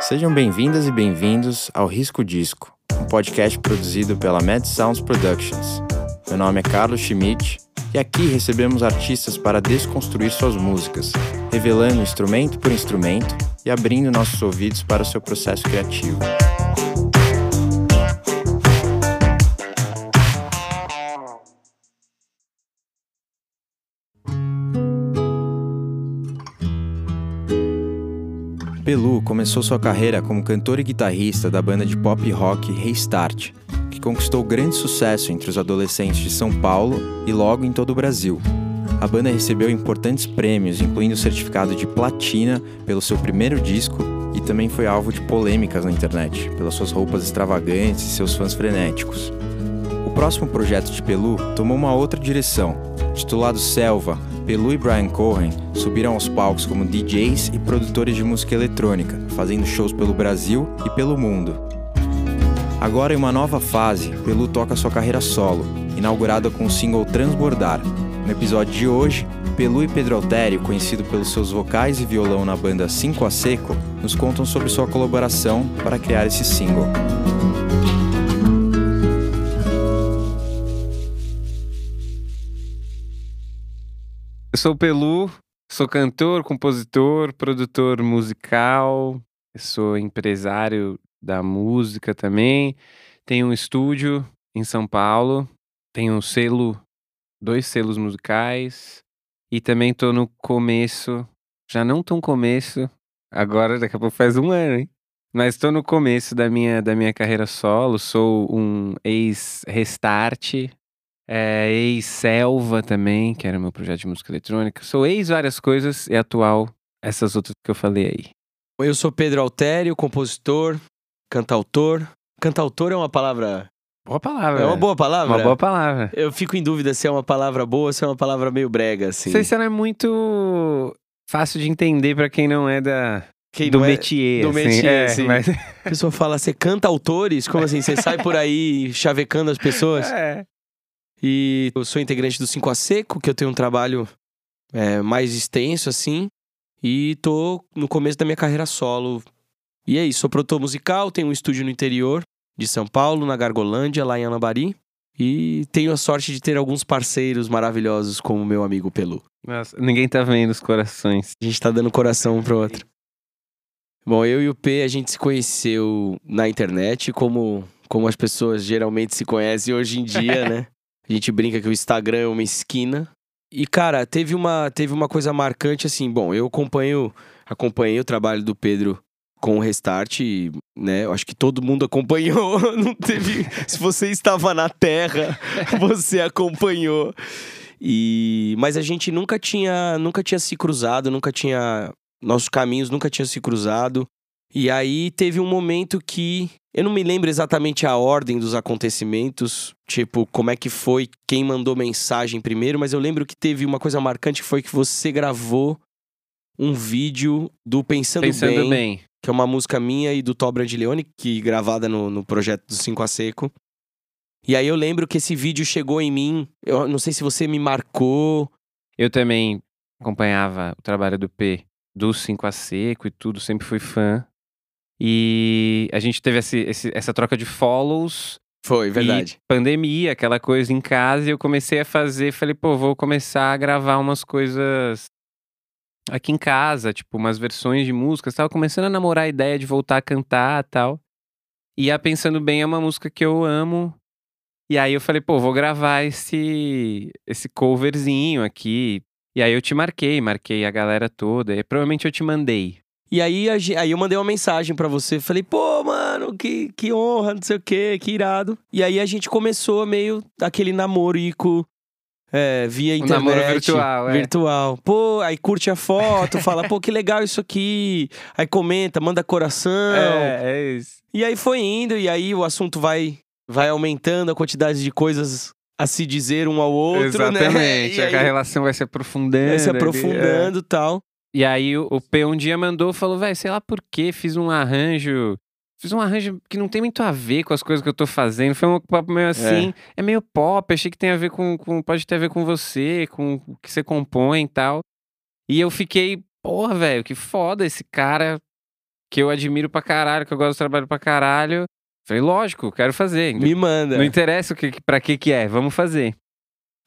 Sejam bem-vindas e bem-vindos ao Risco Disco, um podcast produzido pela Mad Sounds Productions. Meu nome é Carlos Schmidt e aqui recebemos artistas para desconstruir suas músicas, revelando instrumento por instrumento e abrindo nossos ouvidos para o seu processo criativo. Pelu começou sua carreira como cantor e guitarrista da banda de pop rock Restart, que conquistou grande sucesso entre os adolescentes de São Paulo e logo em todo o Brasil. A banda recebeu importantes prêmios, incluindo o certificado de platina pelo seu primeiro disco e também foi alvo de polêmicas na internet, pelas suas roupas extravagantes e seus fãs frenéticos. O próximo projeto de Pelu tomou uma outra direção. Titulado Selva, Pelu e Brian Cohen subiram aos palcos como DJs e produtores de música eletrônica, fazendo shows pelo Brasil e pelo mundo. Agora, em uma nova fase, Pelu toca sua carreira solo, inaugurada com o single Transbordar. No episódio de hoje, Pelu e Pedro Altério, conhecido pelos seus vocais e violão na banda Cinco a Seco, nos contam sobre sua colaboração para criar esse single. Eu sou o Pelu, sou cantor, compositor, produtor musical, sou empresário da música também. Tenho um estúdio em São Paulo, tenho um selo, dois selos musicais e também tô no começo, já não tão começo, agora daqui a pouco faz um ano, hein? Mas estou no começo da minha, da minha carreira solo, sou um ex-restart, é, ex-Selva também, que era meu projeto de música eletrônica. Sou ex várias coisas e atual essas outras que eu falei aí. Eu sou Pedro Altério, compositor, cantautor. Cantautor é uma palavra. Boa palavra. É uma boa palavra? Uma boa palavra. Eu fico em dúvida se é uma palavra boa ou se é uma palavra meio brega, assim. Não sei se ela é muito fácil de entender pra quem não é da. Quem do é- métier. do assim. métier, É, assim. mas- A pessoa fala, você canta autores? Como assim? Você sai por aí chavecando as pessoas? É. E eu sou integrante do 5 a Seco, que eu tenho um trabalho é, mais extenso, assim. E tô no começo da minha carreira solo. E é isso, sou produtor musical, tenho um estúdio no interior de São Paulo, na Gargolândia, lá em Anabari. E tenho a sorte de ter alguns parceiros maravilhosos, como o meu amigo Pelu. Nossa, ninguém tá vendo os corações. A gente tá dando coração um pro outro. Bom, eu e o P, a gente se conheceu na internet, como, como as pessoas geralmente se conhecem hoje em dia, né? A gente brinca que o Instagram é uma esquina. E, cara, teve uma, teve uma coisa marcante, assim, bom, eu acompanho, acompanhei o trabalho do Pedro com o Restart, né? Eu acho que todo mundo acompanhou. Não teve. Se você estava na Terra, você acompanhou. E mas a gente nunca tinha, nunca tinha se cruzado, nunca tinha nossos caminhos nunca tinham se cruzado. E aí teve um momento que eu não me lembro exatamente a ordem dos acontecimentos, tipo, como é que foi, quem mandou mensagem primeiro, mas eu lembro que teve uma coisa marcante que foi que você gravou um vídeo do Pensando, Pensando Bem, bem. que é uma música minha e do Tó Brandilione, que gravada no, no projeto do Cinco a Seco. E aí eu lembro que esse vídeo chegou em mim, eu não sei se você me marcou, Eu também acompanhava o trabalho do P do 5 a seco e tudo, sempre fui fã. E a gente teve esse- esse- essa troca de follows. foi, verdade. Pandemia, aquela coisa em casa, e eu comecei a fazer, falei, pô, vou começar a gravar umas coisas aqui em casa, tipo, umas versões de músicas, tava começando a namorar a ideia de voltar a cantar e tal. E a Pensando Bem é uma música que eu amo. E aí eu falei, pô, vou gravar esse esse coverzinho aqui. E aí eu te marquei, marquei a galera toda. E provavelmente eu te mandei. E aí, a aí eu mandei uma mensagem pra você, falei, pô, mano, que, que honra, não sei o quê, que irado. E aí a gente começou meio aquele namorico é, via Um internet. namoro virtual, é. Virtual. Pô, aí curte a foto, fala, pô, que legal isso aqui. Aí comenta, manda coração. é isso. E aí foi indo, e aí o assunto vai, vai aumentando, a quantidade de coisas a se dizer um ao outro, né? Exatamente. E a aí relação vai se aprofundando. vai se ali, é. aprofundando e tal. E aí o, o P um dia mandou, falou, velho, sei lá por que fiz um arranjo. Fiz um arranjo que não tem muito a ver com as coisas que eu tô fazendo. Foi um papo meio assim. É, meio pop, achei que tem a ver com, com. Pode ter a ver com você, com o que você compõe e tal. E eu fiquei, porra, velho, que foda esse cara que eu admiro pra caralho, que eu gosto do trabalho pra caralho. Falei, lógico, quero fazer. Me manda. Não interessa o que, pra que que é, vamos fazer.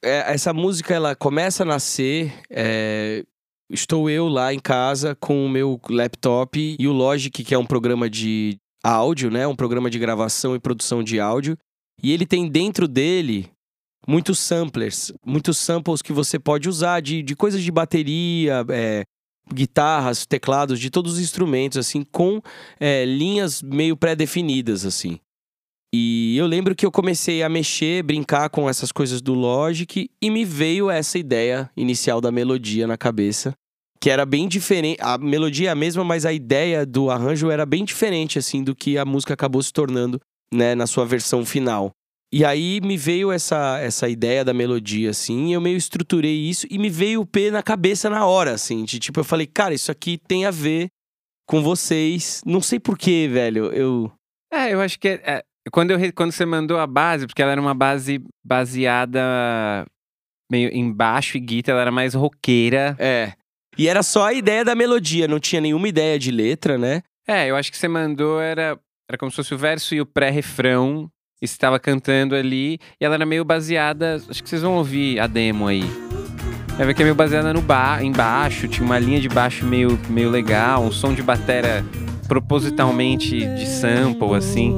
É, essa música, ela começa a nascer. é, Estou eu lá em casa com o meu laptop e o Logic, que é um programa de áudio, né? Um programa de gravação e produção de áudio. E ele tem dentro dele muitos samplers, muitos samples que você pode usar de, de coisas de bateria, é, guitarras, teclados, de todos os instrumentos, assim, com é, linhas meio pré-definidas, assim. E eu lembro que eu comecei a mexer, brincar com essas coisas do Logic e me veio essa ideia inicial da melodia na cabeça, que era bem diferente. A melodia é a mesma, mas a ideia do arranjo era bem diferente assim do que a música acabou se tornando, né, na sua versão final. E aí me veio essa, essa ideia da melodia, assim, e eu meio estruturei isso e me veio o P na cabeça na hora, assim. De, tipo, eu falei, cara, isso aqui tem a ver com vocês. Não sei porquê, velho. Eu. É, eu acho que é, é, quando, eu, quando você mandou a base, porque ela era uma base baseada meio em baixo e guitarra, ela era mais roqueira. É. E era só a ideia da melodia, não tinha nenhuma ideia de letra, né? É, eu acho que você mandou era, era como se fosse o verso e o pré-refrão. E você estava cantando ali. E ela era meio baseada. Acho que vocês vão ouvir a demo aí. Vai ver que é meio baseada no ba em baixo. Tinha uma linha de baixo meio, meio legal. Um som de batera propositalmente de sample, assim.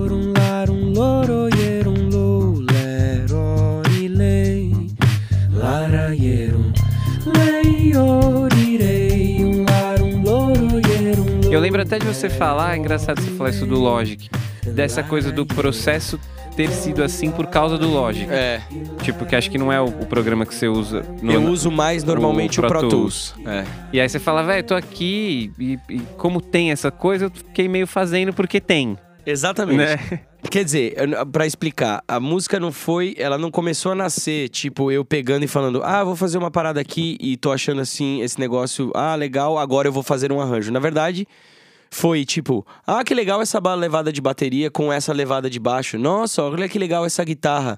Eu lembro até de você falar, é engraçado você falar isso do Logic, dessa coisa do processo ter sido assim por causa do Logic. É. Tipo, que acho que não é o, o programa que você usa. no- Eu uso mais normalmente o Pro, Pro Tools. É. E aí você fala, velho, tô aqui e, e como tem essa coisa, eu fiquei meio fazendo porque tem, Exatamente. né? Quer dizer, pra explicar, a música não foi, ela não começou a nascer, tipo, eu pegando e falando, ah, vou fazer uma parada aqui e tô achando assim, esse negócio, ah, legal, agora eu vou fazer um arranjo. Na verdade, foi tipo, ah, que legal essa levada de bateria com essa levada de baixo. Nossa, olha que legal essa guitarra.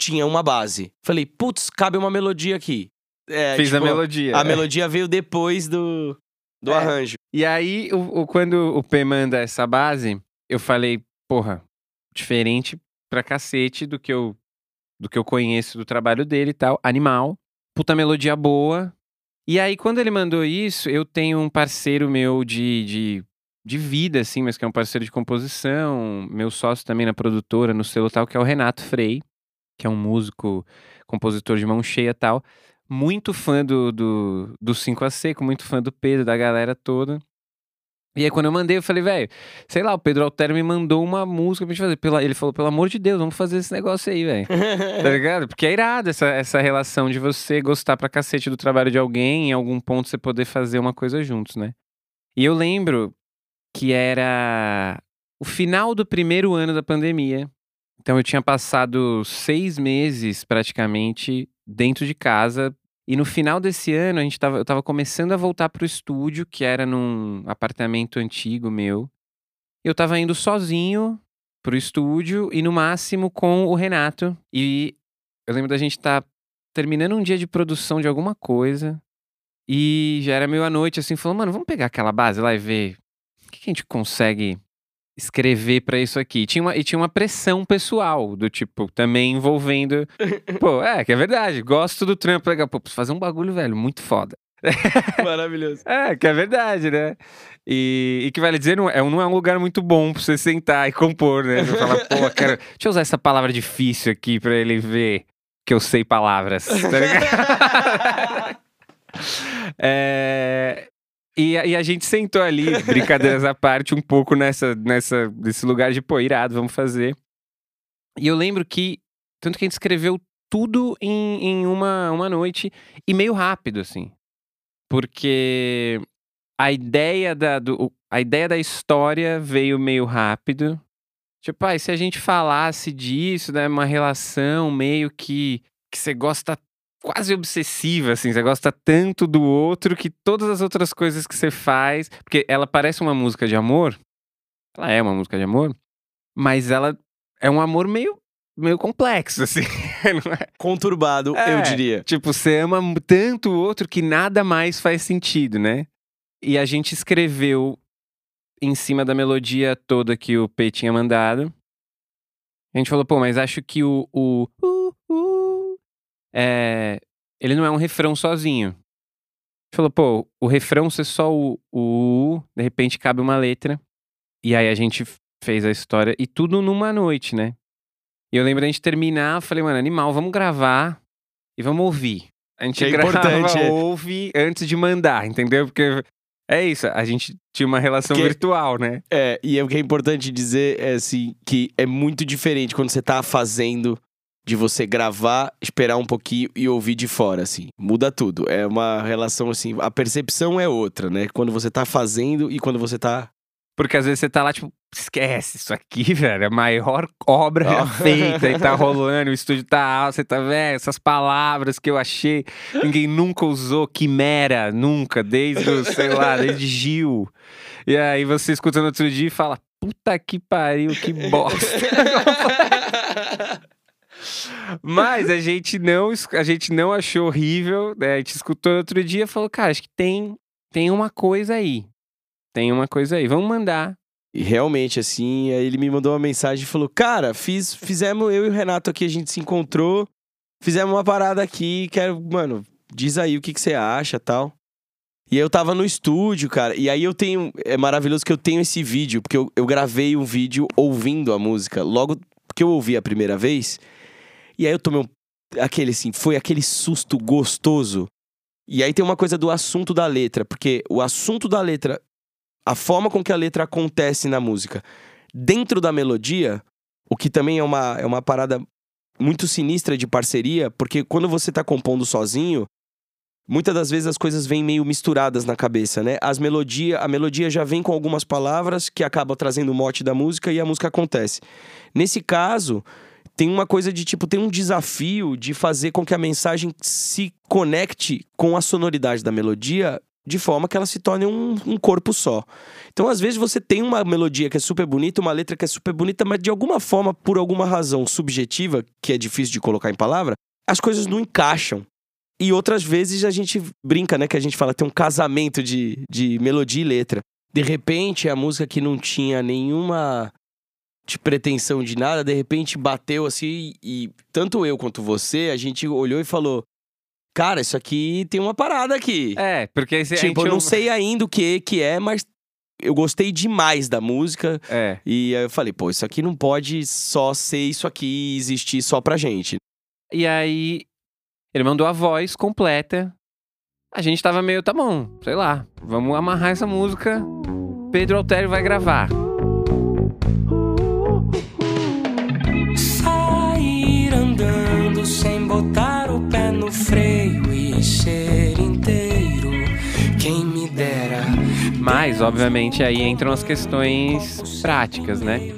Tinha uma base. Falei, putz, cabe uma melodia aqui. É, Fiz a tipo, melodia. A melodia veio depois do, do É. arranjo. E aí, o, o- quando o P manda essa base, eu falei, porra, diferente pra cacete do que eu, do que eu conheço do trabalho dele e tal. Animal, puta melodia boa. E aí, quando ele mandou isso, eu tenho um parceiro meu de, de, de vida, assim, mas que é um parceiro de composição, meu sócio também na produtora, no selo tal, que é o Renato Frei, que é um músico, compositor de mão cheia tal. Muito fã do, do, do 5 a Seco, muito fã do Pedro, da galera toda. E aí, quando eu mandei, eu falei, velho, sei lá, o Pedro Altero me mandou uma música pra gente fazer. Pela- ele falou, pelo amor de Deus, vamos fazer esse negócio aí, velho. tá ligado? Porque é irado essa, essa relação de você gostar pra cacete do trabalho de alguém, em algum ponto você poder fazer uma coisa juntos, né? E eu lembro que era o final do primeiro ano da pandemia. Então eu tinha passado seis meses praticamente dentro de casa. E no final desse ano, a gente tava, eu tava começando a voltar pro estúdio, que era num apartamento antigo meu. Eu tava indo sozinho pro estúdio e no máximo com o Renato. E eu lembro da gente estar terminando um dia de produção de alguma coisa. E já era meio à noite, assim, falando, mano, vamos pegar aquela base lá e ver o que, que a gente consegue escrever pra isso aqui. E tinha, uma, e tinha uma pressão pessoal, do tipo, também envolvendo. Pô, é, que é verdade. Gosto do trampo, legal. Pô, preciso fazer um bagulho, velho, muito foda. Maravilhoso. É, que é verdade, né? E, e que vale dizer, não é, não é um lugar muito bom pra você sentar e compor, né? Você fala, pô, quero, deixa eu usar essa palavra difícil aqui pra ele ver que eu sei palavras. Tá ligado? É, e, a- e a gente sentou ali, brincadeiras à parte, um pouco nessa, nessa, nesse lugar de, pô, irado, vamos fazer. E eu lembro que, tanto que a gente escreveu tudo em, em uma, uma noite e meio rápido, assim. Porque a ideia da, do, a ideia da história veio meio rápido. Tipo, ah, se a gente falasse disso, né? Uma relação meio que, que você gosta quase obsessiva, assim, você gosta tanto do outro que todas as outras coisas que você faz. Porque ela parece uma música de amor. Ela é uma música de amor, mas ela é um amor meio, meio complexo, assim. não é? Conturbado, É. eu diria. Tipo, você ama tanto o outro que nada mais faz sentido, né? E a gente escreveu em cima da melodia toda que o P tinha mandado. A gente falou, pô, mas acho que o. o é, ele não é um refrão sozinho. A falou, pô, o refrão ser só o, o de repente cabe uma letra. E aí a gente fez a história, e tudo numa noite, né? E eu lembro da gente terminar, falei, mano, animal, vamos gravar e vamos ouvir. A gente Que é grava, importante, é. ouve antes de mandar, entendeu? Porque é isso, a gente tinha uma relação Porque- virtual, né? É, e o que é importante dizer é assim, que é muito diferente quando você tá fazendo de você gravar, esperar um pouquinho e ouvir de fora, assim. Muda tudo. É uma relação assim, a percepção é outra, né? Quando você tá fazendo e quando você tá. Porque às vezes você tá lá, tipo, esquece isso aqui, velho. É a maior obra Ó. feita e tá rolando, o estúdio tá alto, você tá vendo essas palavras que eu achei, ninguém nunca usou, quimera, nunca, desde, o, sei lá, desde Gil. E aí você escuta no outro dia e fala, puta que pariu, que bosta. Mas a gente não, a gente não achou horrível, né? A gente escutou outro dia e falou, cara, acho que tem, tem uma coisa aí. Tem uma coisa aí, vamos mandar. E realmente, assim, aí ele me mandou uma mensagem e falou: Cara, fiz, fizemos, eu e o Renato aqui, a gente se encontrou, fizemos uma parada aqui, quero, mano, diz aí o que, que você acha tal. E aí eu tava no estúdio, cara, e aí eu tenho. É maravilhoso que eu tenho esse vídeo, porque eu, eu gravei um vídeo ouvindo a música, logo que eu ouvi a primeira vez. E aí eu tomei um. Aquele assim, foi aquele susto gostoso. E aí tem uma coisa do assunto da letra, porque o assunto da letra a forma com que a letra acontece na música dentro da melodia, o que também é uma, é uma parada muito sinistra de parceria, porque quando você tá compondo sozinho, muitas das vezes as coisas vêm meio misturadas na cabeça, né? As melodia, a melodia já vem com algumas palavras que acaba trazendo o mote da música e a música acontece. Nesse caso, tem uma coisa de tipo, tem um desafio de fazer com que a mensagem se conecte com a sonoridade da melodia de forma que ela se torne um, um corpo só. Então, às vezes, você tem uma melodia que é super bonita, uma letra que é super bonita, mas de alguma forma, por alguma razão subjetiva, que é difícil de colocar em palavra, as coisas não encaixam. E outras vezes a gente brinca, né? Que a gente fala tem um casamento de, de melodia e letra. De repente, a música que não tinha nenhuma de pretensão de nada, de repente bateu assim e tanto eu quanto você, a gente olhou e falou: Cara, isso aqui tem uma parada aqui. É, porque a tipo, gente eu não sei ainda o que que é, mas eu gostei demais da música. É. E aí eu falei, pô, isso aqui não pode só ser isso aqui e existir só pra gente. E aí, ele mandou a voz completa. A gente tava meio, tá bom, sei lá, vamos amarrar essa música. Pedro Altério vai gravar. Sair andando sem botar o pé no freio e ser inteiro. Quem me dera. Mas, obviamente, aí entram as questões práticas, né?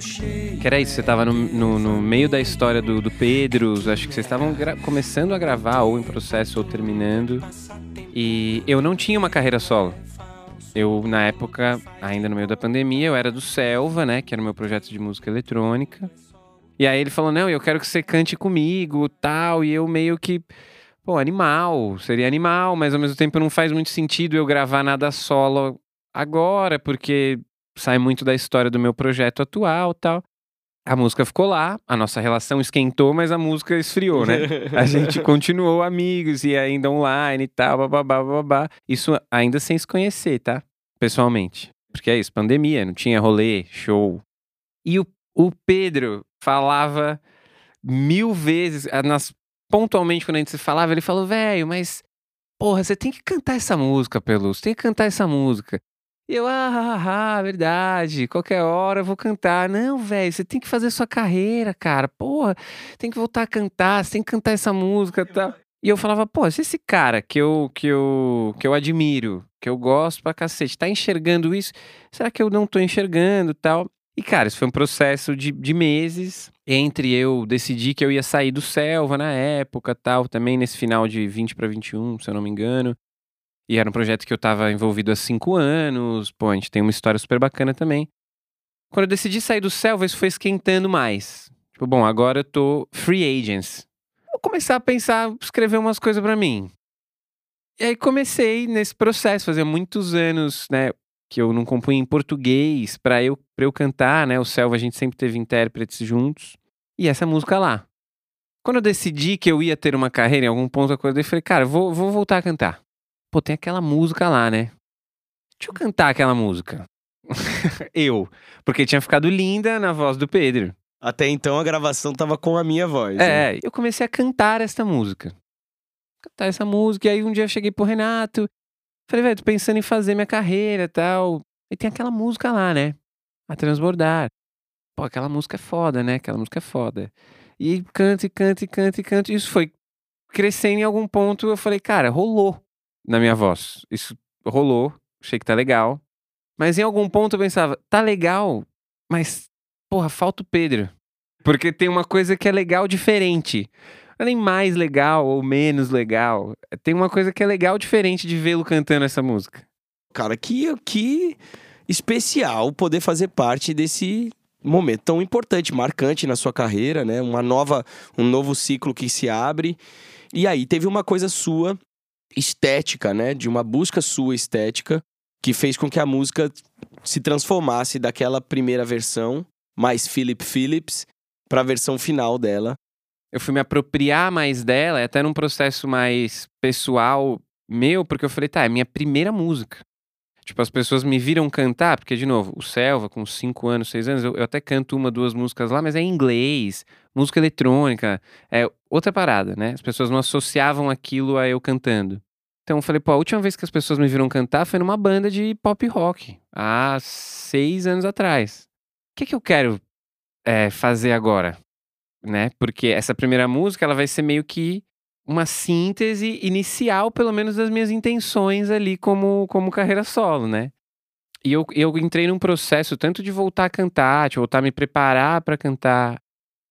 Que era isso, você tava no, no, no meio da história do, do Pedro, acho que vocês estavam começando a gravar, ou em processo, ou terminando. E eu não tinha uma carreira solo. Eu, na época, ainda no meio da pandemia, eu era do Selva, né? Que era o meu projeto de música eletrônica. E aí ele falou, não, eu quero que você cante comigo, tal. E eu meio que, pô, animal, seria animal, mas ao mesmo tempo não faz muito sentido eu gravar nada solo agora, porque sai muito da história do meu projeto atual tal. A música ficou lá, a nossa relação esquentou, mas a música esfriou, né? A gente continuou amigos e ainda online e tal, bababá, babá. Isso ainda sem se conhecer, tá? Pessoalmente. Porque é isso, pandemia, não tinha rolê, show. E o, o Pedro falava mil vezes, ah, nas, pontualmente quando a gente se falava, ele falou, velho, mas porra, você tem que cantar essa música, Pelus, tem que cantar essa música. E eu, ah, ah, ah, verdade, qualquer hora eu vou cantar. Não, velho, você tem que fazer sua carreira, cara. Porra, tem que voltar a cantar, você tem que cantar essa música e tal. E eu falava, pô, se esse cara que eu, que eu, que eu admiro, que eu gosto pra cacete, tá enxergando isso, será que eu não tô enxergando e tal? E, cara, isso foi um processo de, de meses entre eu decidir que eu ia sair do Selva na época tal, também nesse final de 20 para 21, se eu não me engano. E era um projeto que eu tava envolvido há cinco anos. Pô, a gente tem uma história super bacana também. Quando eu decidi sair do Selva, isso foi esquentando mais. Tipo, bom, agora eu tô free agents. Vou começar a pensar, escrever umas coisas pra mim. E aí comecei nesse processo, fazia muitos anos, né? Que eu não compunha em português para eu, pra eu cantar, né? O Selva a gente sempre teve intérpretes juntos. E essa música lá. Quando eu decidi que eu ia ter uma carreira, em algum ponto eu acordei e falei, cara, vou, vou voltar a cantar. Pô, tem aquela música lá, né? Deixa eu cantar aquela música. eu. Porque tinha ficado linda na voz do Pedro. Até então a gravação tava com a minha voz. né? É, eu comecei a cantar esta música. Cantar essa música. E aí um dia eu cheguei pro Renato. Falei, velho, tô pensando em fazer minha carreira e tal. E tem aquela música lá, né? A transbordar. Pô, aquela música é foda, né? Aquela música é foda. E canto, e canto, e canto, e canto. Isso foi crescendo em algum ponto. Eu falei, cara, rolou na minha voz. Isso rolou. Achei que tá legal. Mas em algum ponto eu pensava, tá legal, mas, porra, falta o Pedro. Porque tem uma coisa que é legal diferente. Não é nem mais legal ou menos legal. Tem uma coisa que é legal diferente de vê-lo cantando essa música. Cara, que, que especial poder fazer parte desse momento tão importante, marcante na sua carreira, né? Uma nova, um novo ciclo que se abre. E aí teve uma coisa sua estética, né? De uma busca sua estética que fez com que a música se transformasse daquela primeira versão, mais Philip Phillips, para a versão final dela. Eu fui me apropriar mais dela, até num processo mais pessoal meu, porque eu falei, tá, é minha primeira música. Tipo, as pessoas me viram cantar, porque, de novo, o Selva, com 5 anos, 6 anos, eu, eu até canto uma, duas músicas lá, mas é em inglês, música eletrônica, é outra parada, né? As pessoas não associavam aquilo a eu cantando. Então eu falei, pô, a última vez que as pessoas me viram cantar foi numa banda de pop rock, há seis anos atrás. O que, que eu quero é, fazer agora? Né? Porque essa primeira música ela vai ser meio que uma síntese inicial, pelo menos, das minhas intenções ali como, como carreira solo, né? E eu, eu entrei num processo tanto de voltar a cantar, de voltar a me preparar para cantar.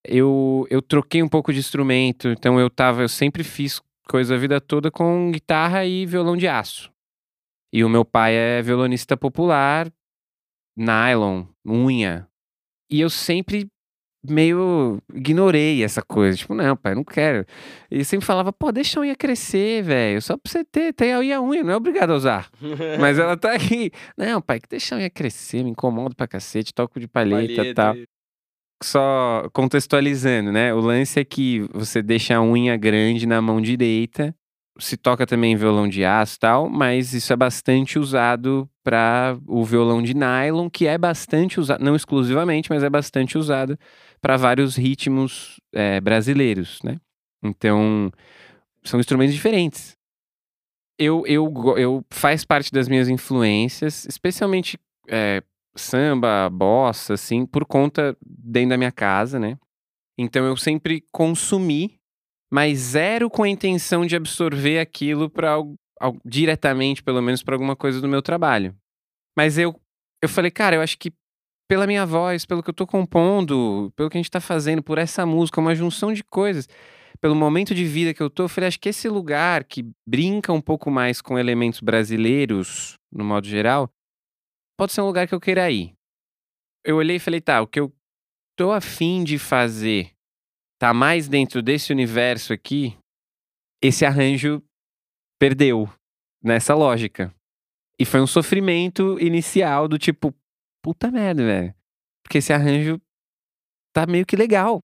Eu, eu troquei um pouco de instrumento, então eu tava, eu sempre fiz coisa a vida toda com guitarra e violão de aço. E o meu pai é violonista popular, nylon, unha. E eu sempre meio ignorei essa coisa. Tipo, não, pai, não quero. E sempre falava, pô, deixa a unha crescer, velho. Só pra você ter, tem aí a unha, não é obrigado a usar. Mas ela tá aqui. Não, pai, que deixa a unha crescer, me incomoda pra cacete, toco de palheta e tal. Só contextualizando, né? O lance é que você deixa a unha grande na mão direita. Se toca também violão de aço e tal, mas isso é bastante usado para o violão de nylon, que é bastante usado, não exclusivamente, mas é bastante usado para vários ritmos é, brasileiros, né? Então, são instrumentos diferentes. Eu, eu, eu faz parte das minhas influências, especialmente é, samba, bossa, assim, por conta dentro da minha casa, né? Então eu sempre consumi, mas zero com a intenção de absorver aquilo para diretamente, pelo menos, para alguma coisa do meu trabalho. Mas eu, eu falei, cara, eu acho que pela minha voz, pelo que eu tô compondo, pelo que a gente tá fazendo, por essa música, uma junção de coisas, pelo momento de vida que eu tô, eu falei, acho que esse lugar que brinca um pouco mais com elementos brasileiros, no modo geral, pode ser um lugar que eu queira ir. Eu olhei e falei, tá, o que eu tô afim de fazer tá mais dentro desse universo aqui, esse arranjo perdeu nessa lógica. E foi um sofrimento inicial do tipo, puta merda, velho. Porque esse arranjo tá meio que legal.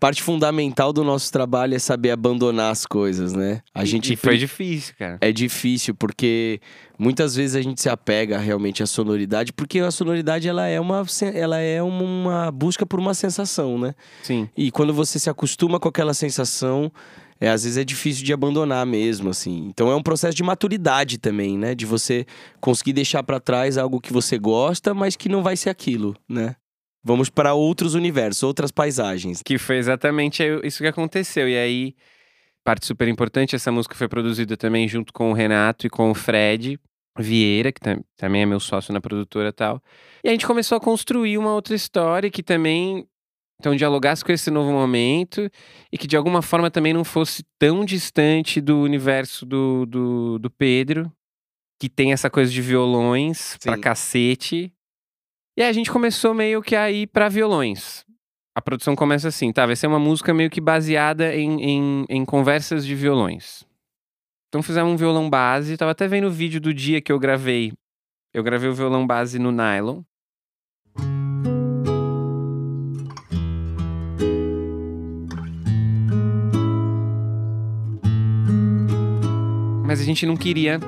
Parte fundamental do nosso trabalho é saber abandonar as coisas, né? A gente e foi difícil, cara. é difícil porque muitas vezes a gente se apega realmente à sonoridade, porque a sonoridade ela é uma ela é uma busca por uma sensação, né? Sim. E quando você se acostuma com aquela sensação, é, às vezes é difícil de abandonar mesmo, assim. Então é um processo de maturidade também, né? De você conseguir deixar pra trás algo que você gosta, mas que não vai ser aquilo, né? Vamos para outros universos, outras paisagens. Que foi exatamente isso que aconteceu. E aí, parte super importante, essa música foi produzida também junto com o Renato e com o Fred Vieira, que tam- também é meu sócio na produtora e tal. E a gente começou a construir uma outra história que também então dialogasse com esse novo momento e que de alguma forma também não fosse tão distante do universo do, do, do Pedro, que tem essa coisa de violões pra Sim. cacete. E aí a gente começou meio que a ir pra violões. A produção começa assim, tá? Vai ser uma música meio que baseada em, em, em conversas de violões. Então fizemos um violão base. Tava até vendo o vídeo do dia que eu gravei Eu gravei o violão base no nylon. Mas a gente não queria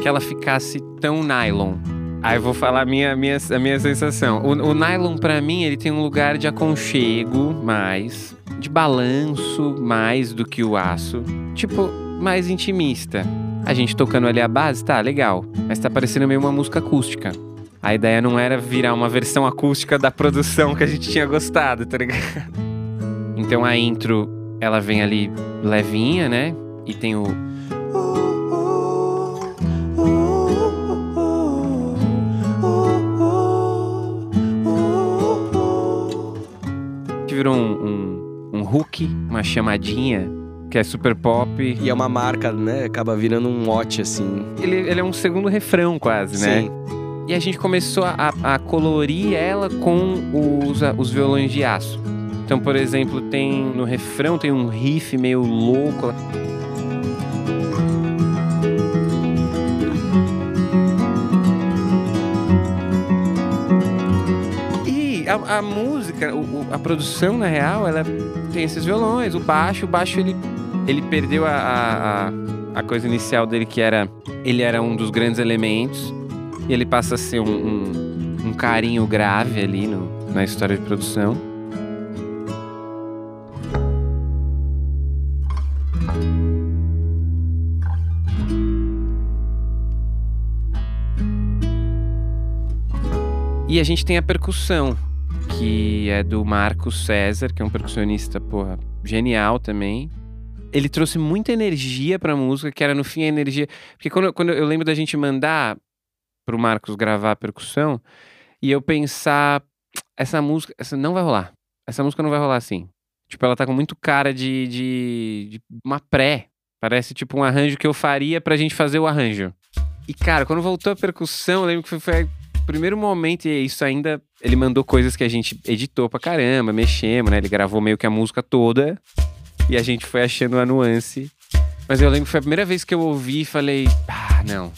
que ela ficasse tão nylon. Aí eu vou falar a minha, minha, a minha sensação. O, o nylon, para mim, ele tem um lugar de aconchego mais, de balanço mais do que o aço. Tipo, mais intimista. A gente tocando ali a base, tá, legal. Mas tá parecendo meio uma música acústica. A ideia não era virar uma versão acústica da produção que a gente tinha gostado, tá ligado? Então a intro, ela vem ali levinha, né? E tem o chamadinha, que é super pop. E é uma marca, né? Acaba virando um mote, assim. Ele, ele é um segundo refrão, quase, né? Sim. E a gente começou a, a colorir ela com os, os violões de aço. Então, por exemplo, tem no refrão tem um riff meio louco. A, a música, o- a produção, na real, ela tem esses violões. O baixo, o baixo ele, ele perdeu a, a, a- a coisa inicial dele, que era. Ele era um dos grandes elementos. E ele passa a ser um, um, um carinho grave ali no, na história de produção. E a gente tem a percussão, que é do Marcos César, que é um percussionista, porra, genial também. Ele trouxe muita energia pra música, que era no fim a energia. Porque quando, quando eu lembro da gente mandar pro Marcos gravar a percussão e eu pensar, essa música, essa não vai rolar. Essa música não vai rolar assim. Tipo, ela tá com muito cara de, de, de uma pré. Parece tipo um arranjo que eu faria pra gente fazer o arranjo. E cara, quando voltou a percussão, eu lembro que foi, foi o primeiro momento, e isso ainda. Ele mandou coisas que a gente editou pra caramba, mexemos, né? Ele gravou meio que a música toda e a gente foi achando a nuance. Mas eu lembro que foi a primeira vez que eu ouvi e falei: ah, não,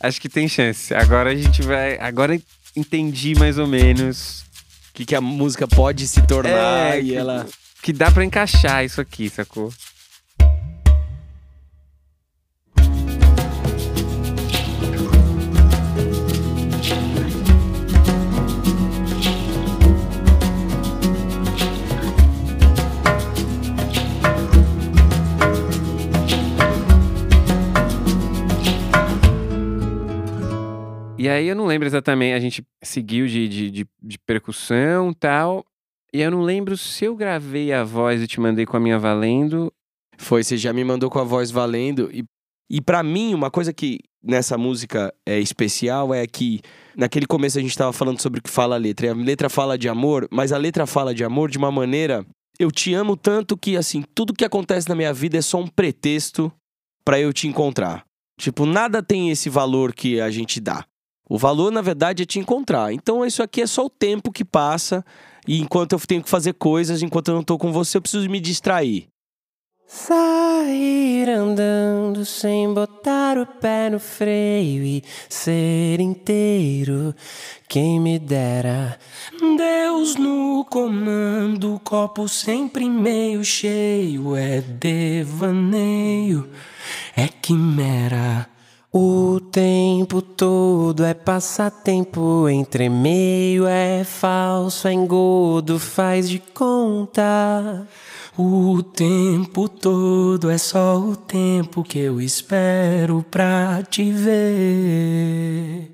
acho que tem chance. Agora a gente vai. Agora entendi mais ou menos O que, que a música pode se tornar É, e que- ela. que dá pra encaixar isso aqui, sacou? Aí eu não lembro exatamente, a gente seguiu de, de, de, de percussão tal. E eu não lembro se eu gravei a voz e te mandei com a minha valendo. Foi, você já me mandou com a voz valendo. E, e para mim, uma coisa que nessa música é especial é que naquele começo a gente tava falando sobre o que fala a letra. E a letra fala de amor, mas a letra fala de amor de uma maneira. Eu te amo tanto que, assim, tudo que acontece na minha vida é só um pretexto pra eu te encontrar. Tipo, nada tem esse valor que a gente dá. O valor, na verdade, é te encontrar. Então, isso aqui é só o tempo que passa. E enquanto eu tenho que fazer coisas, enquanto eu não tô com você, eu preciso me distrair. Sair andando sem botar o pé no freio e ser inteiro, quem me dera. Deus no comando, copo sempre meio cheio, é devaneio, é quimera. O tempo todo é passatempo, entre meio é falso, é engodo, faz de conta. O tempo todo é só o tempo que eu espero pra te ver.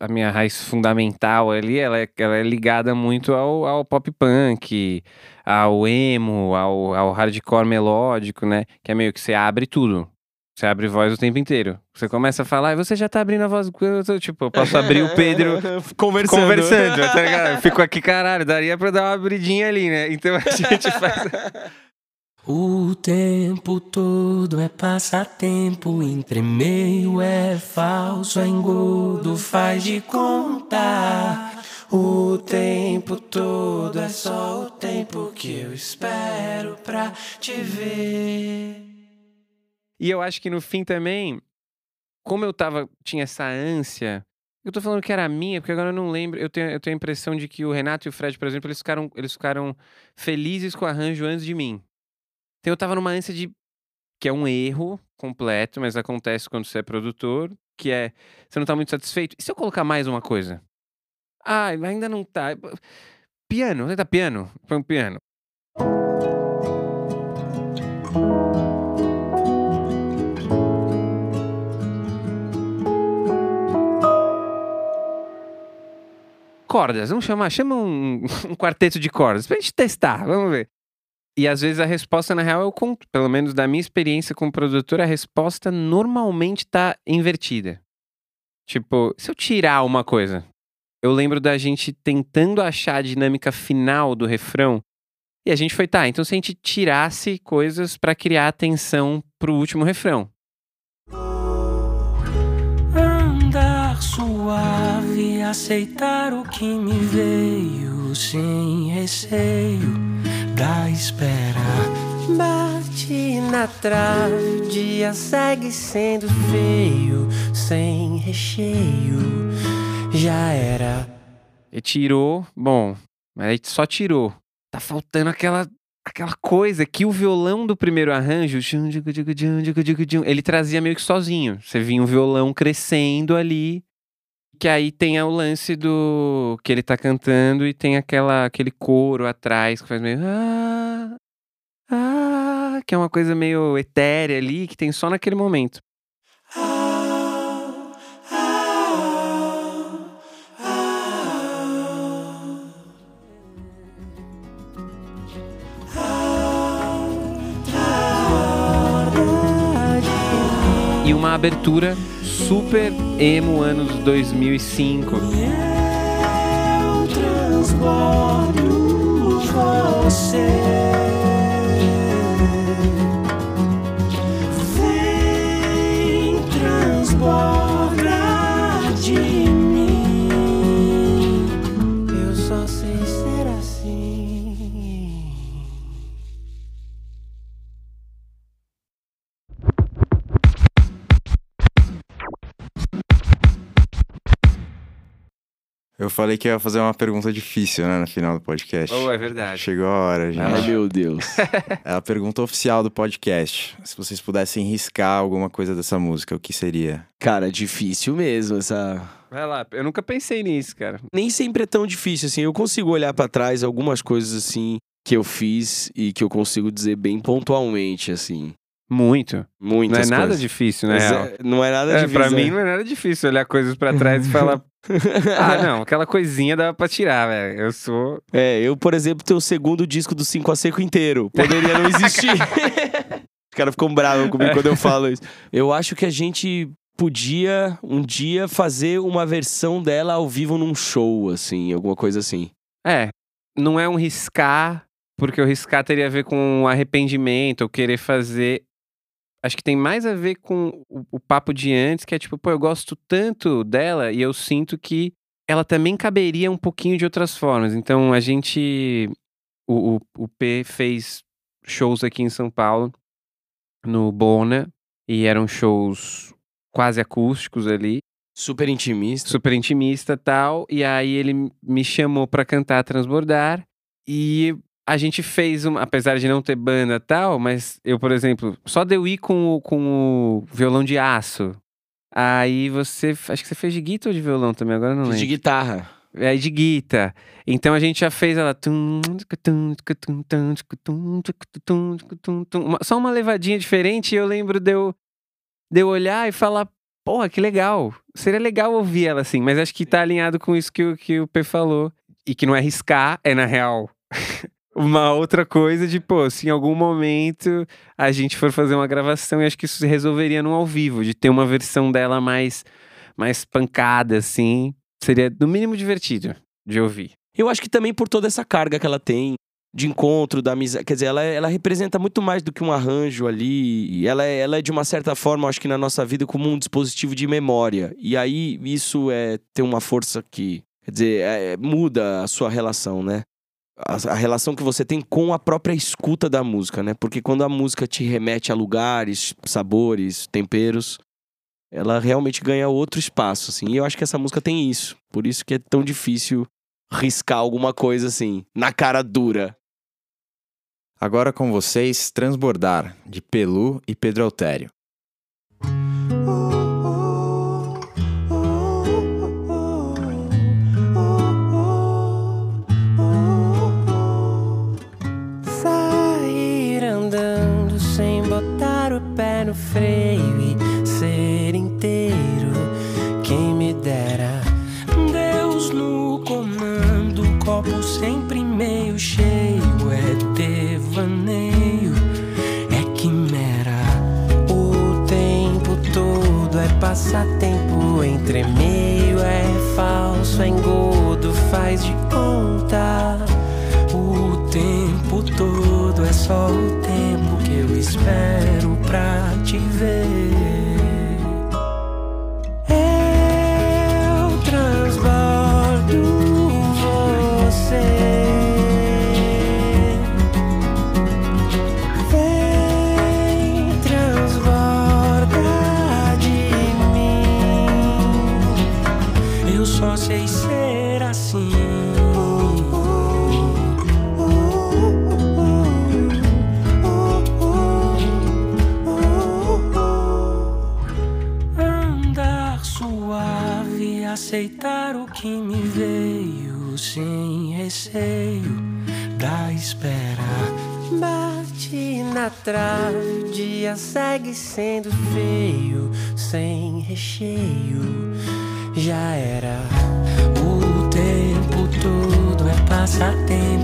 A minha raiz fundamental ali, ela é, ela é ligada muito ao, ao pop punk, ao emo, ao, ao hardcore melódico, né? Que é meio que você abre tudo. Você abre voz o tempo inteiro. Você começa a falar e você já tá abrindo a voz. eu tô, Tipo, eu posso abrir o Pedro conversando. conversando, tá ligado? Eu fico aqui, caralho, daria pra dar uma abridinha ali, né? Então a gente faz. O tempo todo é passatempo, entre meio é falso, é engodo, faz de conta. O tempo todo é só o tempo que eu espero pra te ver. E eu acho que no fim também, como eu tava, tinha essa ânsia Eu tô falando que era minha, porque agora eu não lembro. Eu tenho, eu tenho a impressão de que o Renato e o Fred, por exemplo, eles ficaram, eles ficaram felizes com o arranjo antes de mim. Então eu tava numa ânsia de. que é um erro completo, mas acontece quando você é produtor, que é. Você não tá muito satisfeito. E se eu colocar mais uma coisa? Ah, ainda não tá. Piano, vou tentar piano. Põe um piano. Cordas. Vamos chamar, chama um, um quarteto de cordas pra gente testar, vamos ver. E às vezes a resposta, na real, eu conto. Pelo menos da minha experiência como produtor, a resposta normalmente tá invertida. Tipo, se eu tirar uma coisa, eu lembro da gente tentando achar a dinâmica final do refrão. E a gente foi, tá, então se a gente tirasse coisas para criar atenção pro último refrão. Andar suave, aceitar o que me veio sem receio da espera. Bate na trave, o dia segue sendo feio, sem recheio. Já era. E tirou, bom, mas aí só tirou. Tá faltando aquela aquela coisa que o violão do primeiro arranjo, ele trazia meio que sozinho. Você vinha o violão crescendo ali, que aí tem o lance do que ele tá cantando e tem aquela aquele coro atrás que faz meio ah, ah, que é uma coisa meio etérea ali que tem só naquele momento. E uma abertura super emo anos 2005. Eu transbordo você. Vem transborda Eu falei que ia fazer uma pergunta difícil, né, no final do podcast. Oh, é verdade. Chegou a hora, gente. Ai, meu Deus. É a pergunta oficial do podcast. Se vocês pudessem riscar alguma coisa dessa música, o que seria? Cara, difícil mesmo essa. Vai lá, eu nunca pensei nisso, cara. Nem sempre é tão difícil assim. Eu consigo olhar pra trás algumas coisas assim que eu fiz e que eu consigo dizer bem pontualmente assim. Muito. Muitas não é nada coisas. difícil, na Mas real. é- não é nada É, difícil. pra né? mim não é nada difícil olhar coisas pra trás e falar. ah, não, aquela coisinha dá pra tirar, velho. Eu sou. É, eu, por exemplo, tenho o segundo disco do 5 a seco inteiro. Poderia não existir. Os caras ficam bravos comigo quando eu falo isso. Eu acho que a gente podia um dia fazer uma versão dela ao vivo num show, assim, alguma coisa assim. É, não é um riscar, porque o riscar teria a ver com arrependimento ou querer fazer. Acho que tem mais a ver com o, o papo de antes, que é tipo, pô, eu gosto tanto dela e eu sinto que ela também caberia um pouquinho de outras formas. Então a gente. O, o, o P fez shows aqui em São Paulo, no Bona, e eram shows quase acústicos ali Super intimista. super intimista tal. E aí ele me chamou pra cantar Transbordar. E a gente fez, uma, apesar de não ter banda tal, mas eu, por exemplo, só deu ir com o, com o violão de aço. Aí você, acho que você fez de guitarra ou de violão também, agora não de lembro. guitarra. É de guitarra. Então a gente já fez ela. Só uma levadinha diferente e eu lembro de eu, de eu olhar e falar, porra, que legal. Seria legal ouvir ela assim, mas acho que tá alinhado com isso que, o- que o P falou. E que não é riscar, é na real. Uma outra coisa de, pô, se em algum momento a gente for fazer uma gravação, eu acho que isso se resolveria no ao vivo, de ter uma versão dela mais, mais pancada, assim. Seria, no mínimo, divertido de ouvir. Eu acho que também por toda essa carga que ela tem de encontro, da amizade. Quer dizer, ela, ela representa muito mais do que um arranjo ali. E Ela, é- ela é, de uma certa forma, acho que na nossa vida, como um dispositivo de memória. E aí, isso é ter uma força que. Quer dizer, é- muda a sua relação, né? A, relação que você tem com a própria escuta da música, né? Porque quando a música te remete a lugares, sabores, temperos. ela realmente ganha outro espaço, assim. E eu acho que essa música tem isso. Por isso que é tão difícil riscar alguma coisa assim, na cara dura. Agora com vocês, Transbordar, de Pelu e Pedro Altério. Freio e ser inteiro. Quem me dera, Deus no comando, copo sempre meio cheio. É devaneio, é quimera. O tempo todo é passatempo, entre meio é falso, é engodo, faz de conta. O tempo todo é só o tempo que eu espero pra te ver. Segue sendo feio, sem recheio. Já era o tempo todo é passatempo,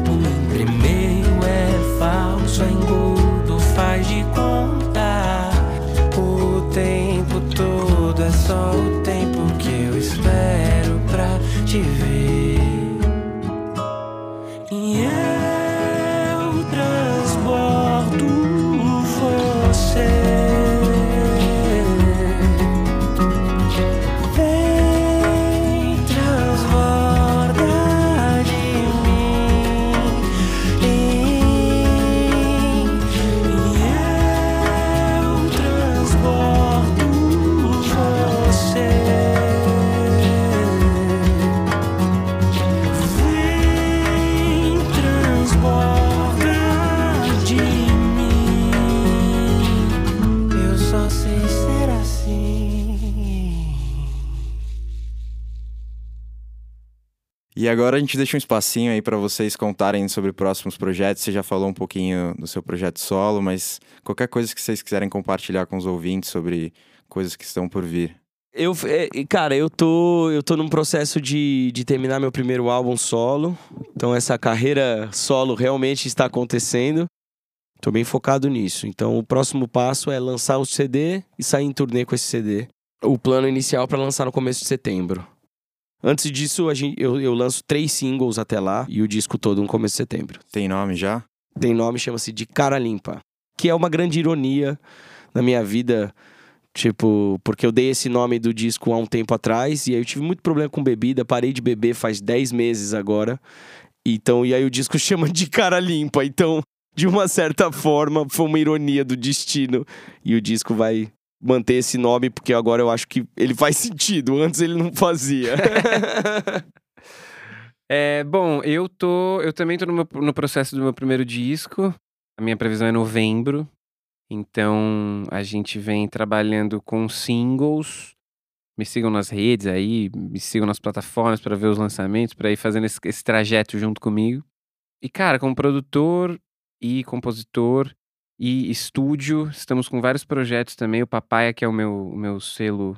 agora a gente deixa um espacinho aí para vocês contarem sobre próximos projetos. Você já falou um pouquinho do seu projeto solo, mas qualquer coisa que vocês quiserem compartilhar com os ouvintes sobre coisas que estão por vir. Eu, é, cara, eu tô, eu tô num processo de, de terminar meu primeiro álbum solo. Então essa carreira solo realmente está acontecendo. Tô bem focado nisso. Então o próximo passo é lançar o CD e sair em turnê com esse CD. O plano inicial para lançar no começo de setembro. Antes disso, a gente, eu, eu lanço três singles até lá e o disco todo no começo de setembro. Tem nome já? Tem nome, chama-se De Cara Limpa. Que é uma grande ironia na minha vida. Tipo, porque eu dei esse nome do disco há um tempo atrás e aí eu tive muito problema com bebida, parei de beber faz 10 meses agora. Então, e aí o disco chama de cara limpa. Então, de uma certa forma, foi uma ironia do destino. E o disco vai manter esse nome porque agora eu acho que ele faz sentido. Antes ele não fazia. É, bom, eu tô. Eu também tô no, meu- no processo do meu primeiro disco. A minha previsão é novembro. Então a gente vem trabalhando com singles. Me sigam nas redes aí, me sigam nas plataformas para ver os lançamentos, para ir fazendo esse, esse trajeto junto comigo. E, cara, como produtor e compositor e estúdio, estamos com vários projetos também. O Papaya, que é o meu, o meu selo,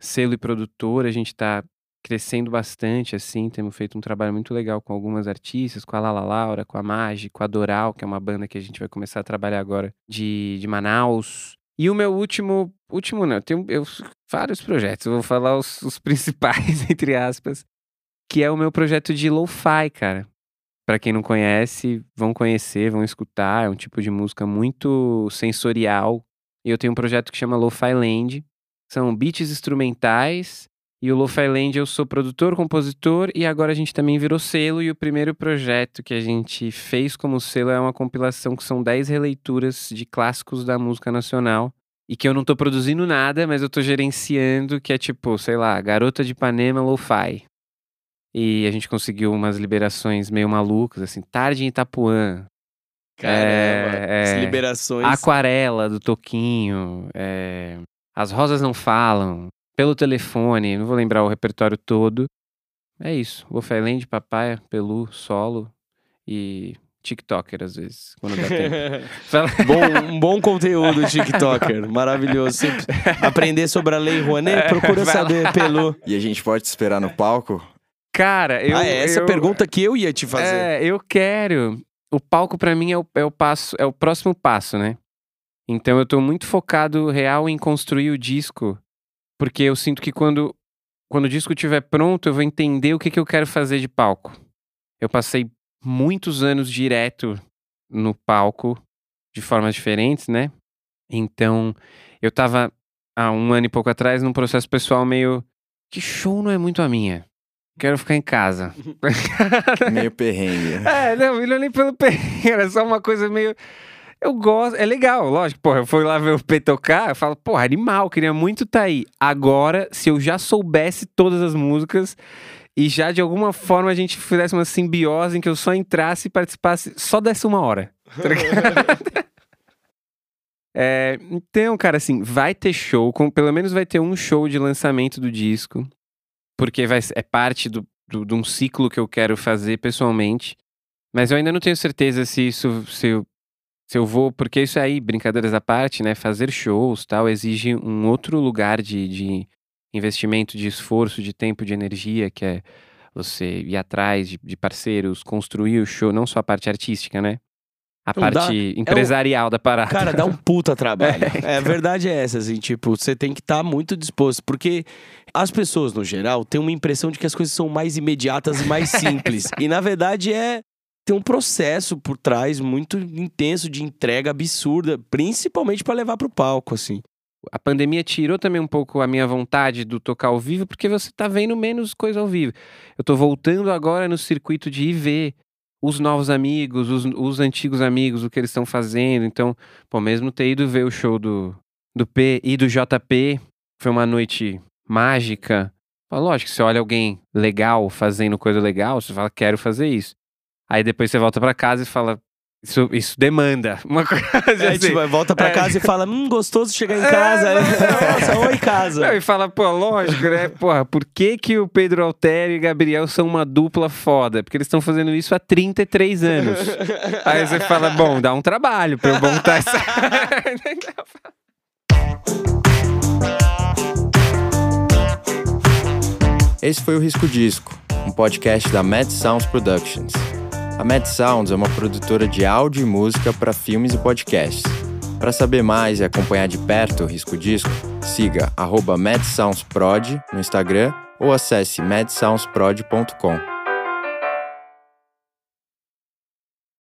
selo e produtor, a gente tá crescendo bastante, assim, temos feito um trabalho muito legal com algumas artistas, com a Lala Laura, com a Magi, com a Doral, que é uma banda que a gente vai começar a trabalhar agora de, de Manaus. E o meu último, último não, eu tenho eu, vários projetos, eu vou falar os, os principais, entre aspas, que é o meu projeto de lo-fi, cara. Pra quem não conhece, vão conhecer, vão escutar, é um tipo de música muito sensorial. E eu tenho um projeto que chama Lo-Fi Land, são beats instrumentais e o Lo-Fi Land eu sou produtor, compositor e agora a gente também virou selo. E o primeiro projeto que a gente fez como selo é uma compilação que são 10 releituras de clássicos da música nacional. e que eu não tô produzindo nada, mas eu tô gerenciando, que é tipo, sei lá, Garota de Ipanema Lo-Fi. E a gente conseguiu umas liberações meio malucas, assim, Tarde em Itapuã, Caramba, É, as é. liberações. Aquarela do Toquinho, é, As Rosas Não Falam, Pelo Telefone, não vou lembrar o repertório todo. É isso, Wolfenland, Papaya, Pelu, Solo e TikToker às vezes, quando dá tempo. Bom, um bom conteúdo, TikToker. Maravilhoso. Você aprender sobre a Lei Rouanet, procura saber, Pelu. E a gente pode te esperar no palco? Cara, eu. ah, é essa eu, pergunta que eu ia te fazer. É, eu quero. O palco pra mim é o, é o passo, é o próximo passo, né? Então eu tô muito focado real em construir o disco, porque eu sinto que quando quando o disco estiver pronto, eu vou entender o que, que eu quero fazer de palco. Eu passei muitos anos direto no palco, de formas diferentes, né? Então, eu tava há um ano e pouco atrás num processo pessoal meio. Que show não é muito a minha. Quero ficar em casa. Meio perrengue. É, não, não é nem pelo perrengue, era só uma coisa meio. Eu gosto, é legal, lógico. Porra, eu fui lá ver o P tocar, eu falo, porra, animal, queria muito estar aí. Agora, se eu já soubesse todas as músicas e já de alguma forma a gente fizesse uma simbiose em que eu só entrasse e participasse, só desse uma hora. tá? É, então, cara, assim, vai ter show, com, pelo menos vai ter um show de lançamento do disco, porque vai, é parte do, do, de um ciclo que eu quero fazer pessoalmente. Mas eu ainda não tenho certeza se isso se eu, se eu vou, porque isso aí, brincadeiras à parte, né? Fazer shows tal, exige um outro lugar de, de investimento, de esforço, de tempo, de energia, que é você ir atrás de, de parceiros, construir o show, não só a parte artística, né? A dá- parte empresarial da parada. Cara, dá um puta trabalho. É, a verdade é essa, assim, tipo, você tem que estar muito disposto, porque as pessoas, no geral, têm uma impressão de que as coisas são mais imediatas e mais simples. e, na verdade, é tem um processo por trás muito intenso de entrega absurda, principalmente pra levar pro palco, assim. a pandemia tirou também um pouco a minha vontade do tocar ao vivo, porque você tá vendo menos coisa ao vivo. Eu tô voltando agora no circuito de ver os novos amigos, os, os antigos amigos, o que eles estão fazendo. Então, pô, mesmo ter ido ver o show do, do P e do JP, foi uma noite mágica. Pô, lógico, você olha alguém legal fazendo coisa legal, você fala, quero fazer isso. Aí depois você volta pra casa e fala, isso, isso demanda uma coisa É, assim. tipo, volta pra É. casa e fala, hum, gostoso chegar em casa. Nossa, oi, casa. Não, e fala, pô, lógico, né? Porra, por que, que o Pedro Altério e Gabriel são uma dupla foda? Porque eles estão fazendo isso há 33 anos. Aí você fala, bom, dá um trabalho pra eu montar essa. Esse foi o Risco Disco, um podcast da Mad Sounds Productions. A Mad Sounds é uma produtora de áudio e música para filmes e podcasts. Para saber mais e acompanhar de perto o Risco Disco, siga MadSoundsProd no Instagram ou acesse madsoundsprod.com.